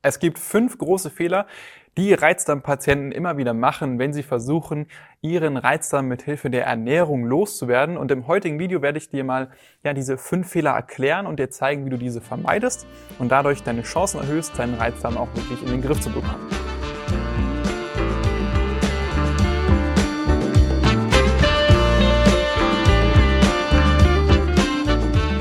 Es gibt fünf große Fehler, die Reizdarmpatienten immer wieder machen, wenn sie versuchen, ihren Reizdarm mit Hilfe der Ernährung loszuwerden. Und im heutigen Video werde ich dir mal ja, diese fünf Fehler erklären und dir zeigen, wie du diese vermeidest und dadurch deine Chancen erhöhst, deinen Reizdarm auch wirklich in den Griff zu bekommen.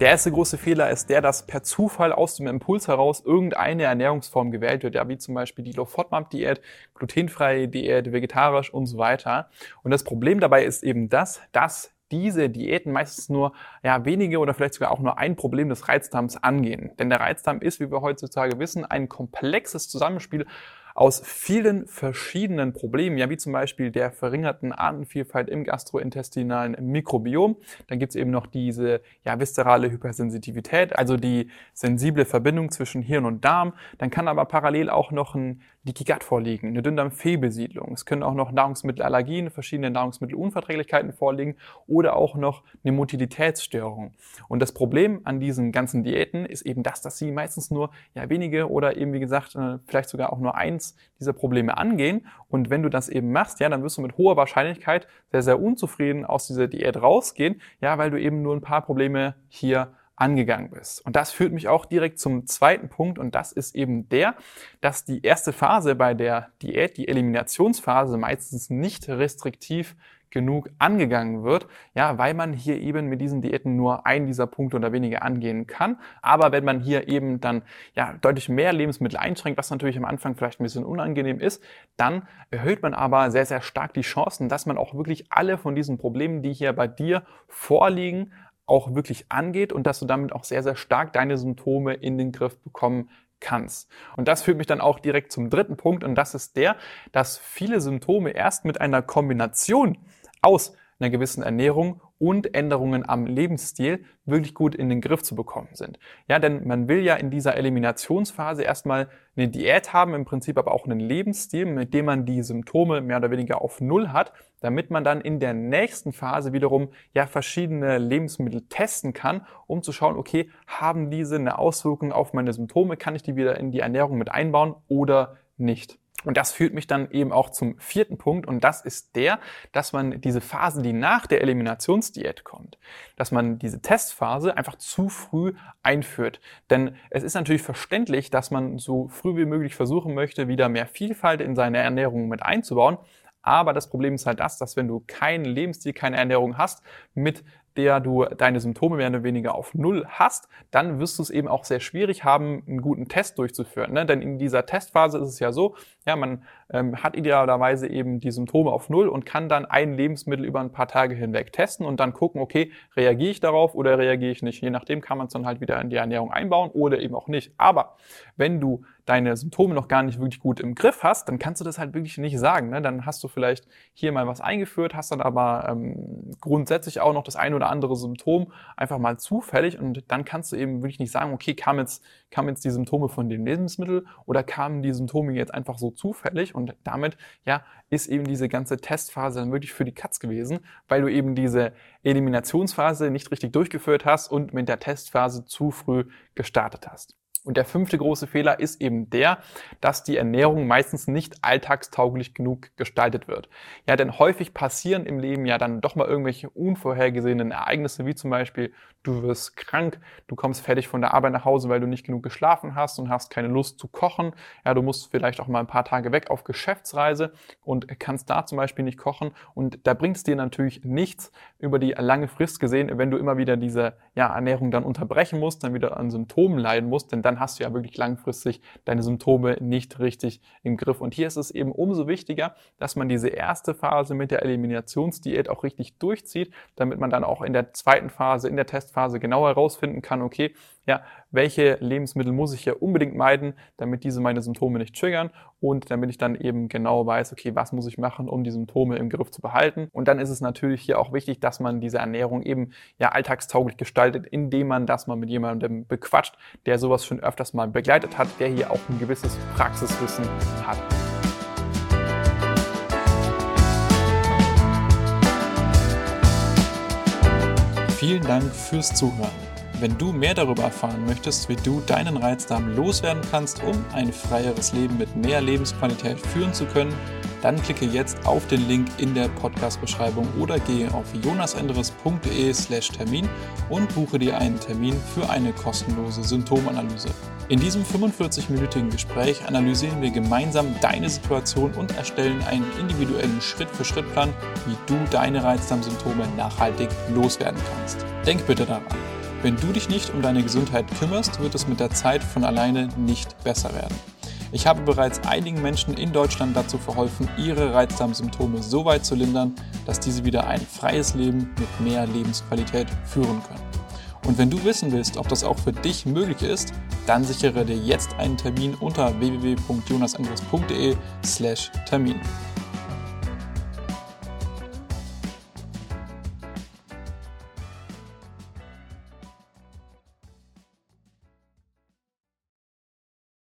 Der erste große Fehler ist der, dass per Zufall aus dem Impuls heraus irgendeine Ernährungsform gewählt wird, ja, wie zum Beispiel die Low-FODMAP-Diät, glutenfreie Diät, vegetarisch und so weiter. Und das Problem dabei ist eben das, dass diese Diäten meistens nur ja, wenige oder vielleicht sogar auch nur ein Problem des Reizdarms angehen. Denn der Reizdarm ist, wie wir heutzutage wissen, ein komplexes Zusammenspiel aus vielen verschiedenen Problemen, ja wie zum Beispiel der verringerten Artenvielfalt im gastrointestinalen Mikrobiom. Dann gibt's eben noch diese ja, viszerale Hypersensitivität, also die sensible Verbindung zwischen Hirn und Darm. Dann kann aber parallel auch noch ein Leaky Gut vorliegen, eine Dünndarmfehlbesiedlung. Es können auch noch Nahrungsmittelallergien, verschiedene Nahrungsmittelunverträglichkeiten vorliegen oder auch noch eine Motilitätsstörung. Und das Problem an diesen ganzen Diäten ist eben das, dass sie meistens nur ja, wenige oder eben wie gesagt äh, vielleicht sogar auch nur eins dieser Probleme angehen. Und wenn du das eben machst, ja, dann wirst du mit hoher Wahrscheinlichkeit sehr, sehr unzufrieden aus dieser Diät rausgehen, ja, weil du eben nur ein paar Probleme hier angegangen bist. Und das führt mich auch direkt zum zweiten Punkt und das ist eben der, dass die erste Phase bei der Diät, die Eliminationsphase, meistens nicht restriktiv genug angegangen wird, ja, weil man hier eben mit diesen Diäten nur einen dieser Punkte oder weniger angehen kann. Aber wenn man hier eben dann ja deutlich mehr Lebensmittel einschränkt, was natürlich am Anfang vielleicht ein bisschen unangenehm ist, dann erhöht man aber sehr, sehr stark die Chancen, dass man auch wirklich alle von diesen Problemen, die hier bei dir vorliegen, auch wirklich angeht und dass du damit auch sehr, sehr stark deine Symptome in den Griff bekommen kannst. Und das führt mich dann auch direkt zum dritten Punkt und das ist der, dass viele Symptome erst mit einer Kombination aus einer gewissen Ernährung und Änderungen am Lebensstil wirklich gut in den Griff zu bekommen sind. Ja, denn man will ja in dieser Eliminationsphase erstmal eine Diät haben, im Prinzip aber auch einen Lebensstil, mit dem man die Symptome mehr oder weniger auf Null hat, damit man dann in der nächsten Phase wiederum ja verschiedene Lebensmittel testen kann, um zu schauen, okay, haben diese eine Auswirkung auf meine Symptome, kann ich die wieder in die Ernährung mit einbauen oder nicht. Und das führt mich dann eben auch zum vierten Punkt und das ist der, dass man diese Phase, die nach der Eliminationsdiät kommt, dass man diese Testphase einfach zu früh einführt. Denn es ist natürlich verständlich, dass man so früh wie möglich versuchen möchte, wieder mehr Vielfalt in seine Ernährung mit einzubauen. Aber das Problem ist halt das, dass wenn du keinen Lebensstil, keine Ernährung hast, mit der du deine Symptome mehr oder weniger auf Null hast, dann wirst du es eben auch sehr schwierig haben, einen guten Test durchzuführen. Ne? Denn in dieser Testphase ist es ja so, ja, man ähm, hat idealerweise eben die Symptome auf Null und kann dann ein Lebensmittel über ein paar Tage hinweg testen und dann gucken, okay, reagiere ich darauf oder reagiere ich nicht. Je nachdem kann man es dann halt wieder in die Ernährung einbauen oder eben auch nicht. Aber wenn du deine Symptome noch gar nicht wirklich gut im Griff hast, dann kannst du das halt wirklich nicht sagen. Ne? Dann hast du vielleicht hier mal was eingeführt, hast dann aber ähm, grundsätzlich auch noch das eine oder andere Symptom einfach mal zufällig und dann kannst du eben wirklich nicht sagen, okay, kam jetzt, kamen jetzt die Symptome von dem Lebensmittel oder kamen die Symptome jetzt einfach so zufällig und damit, ja, ist eben diese ganze Testphase dann wirklich für die Katz gewesen, weil du eben diese Eliminationsphase nicht richtig durchgeführt hast und mit der Testphase zu früh gestartet hast. Und der fünfte große Fehler ist eben der, dass die Ernährung meistens nicht alltagstauglich genug gestaltet wird. Ja, denn häufig passieren im Leben ja dann doch mal irgendwelche unvorhergesehenen Ereignisse, wie zum Beispiel du wirst krank, du kommst fertig von der Arbeit nach Hause, weil du nicht genug geschlafen hast und hast keine Lust zu kochen. Ja, du musst vielleicht auch mal ein paar Tage weg auf Geschäftsreise und kannst da zum Beispiel nicht kochen. Und da bringt es dir natürlich nichts über die lange Frist gesehen, wenn du immer wieder diese ja, Ernährung dann unterbrechen musst, dann wieder an Symptomen leiden musst, denn dann dann hast du ja wirklich langfristig deine Symptome nicht richtig im Griff. Und hier ist es eben umso wichtiger, dass man diese erste Phase mit der Eliminationsdiät auch richtig durchzieht, damit man dann auch in der zweiten Phase, in der Testphase genau herausfinden kann, okay, ja, welche Lebensmittel muss ich hier unbedingt meiden, damit diese meine Symptome nicht triggern und damit ich dann eben genau weiß, okay, was muss ich machen, um die Symptome im Griff zu behalten. Und dann ist es natürlich hier auch wichtig, dass man diese Ernährung eben ja alltagstauglich gestaltet, indem man das mal mit jemandem bequatscht, der sowas schon öfters mal begleitet hat, der hier auch ein gewisses Praxiswissen hat. Vielen Dank fürs Zuhören. Wenn du mehr darüber erfahren möchtest, wie du deinen Reizdarm loswerden kannst, um ein freieres Leben mit mehr Lebensqualität führen zu können, dann klicke jetzt auf den Link in der Podcast-Beschreibung oder gehe auf jonasenderes.de/slash Termin und buche dir einen Termin für eine kostenlose Symptomanalyse. In diesem 45-minütigen Gespräch analysieren wir gemeinsam deine Situation und erstellen einen individuellen Schritt-für-Schritt-Plan, wie du deine Reizdarmsymptome nachhaltig loswerden kannst. Denk bitte daran. Wenn du dich nicht um deine Gesundheit kümmerst, wird es mit der Zeit von alleine nicht besser werden. Ich habe bereits einigen Menschen in Deutschland dazu verholfen, ihre Reizdarmsymptome so weit zu lindern, dass diese wieder ein freies Leben mit mehr Lebensqualität führen können. Und wenn du wissen willst, ob das auch für dich möglich ist, dann sichere dir jetzt einen Termin unter www.jonasandres.de/termin.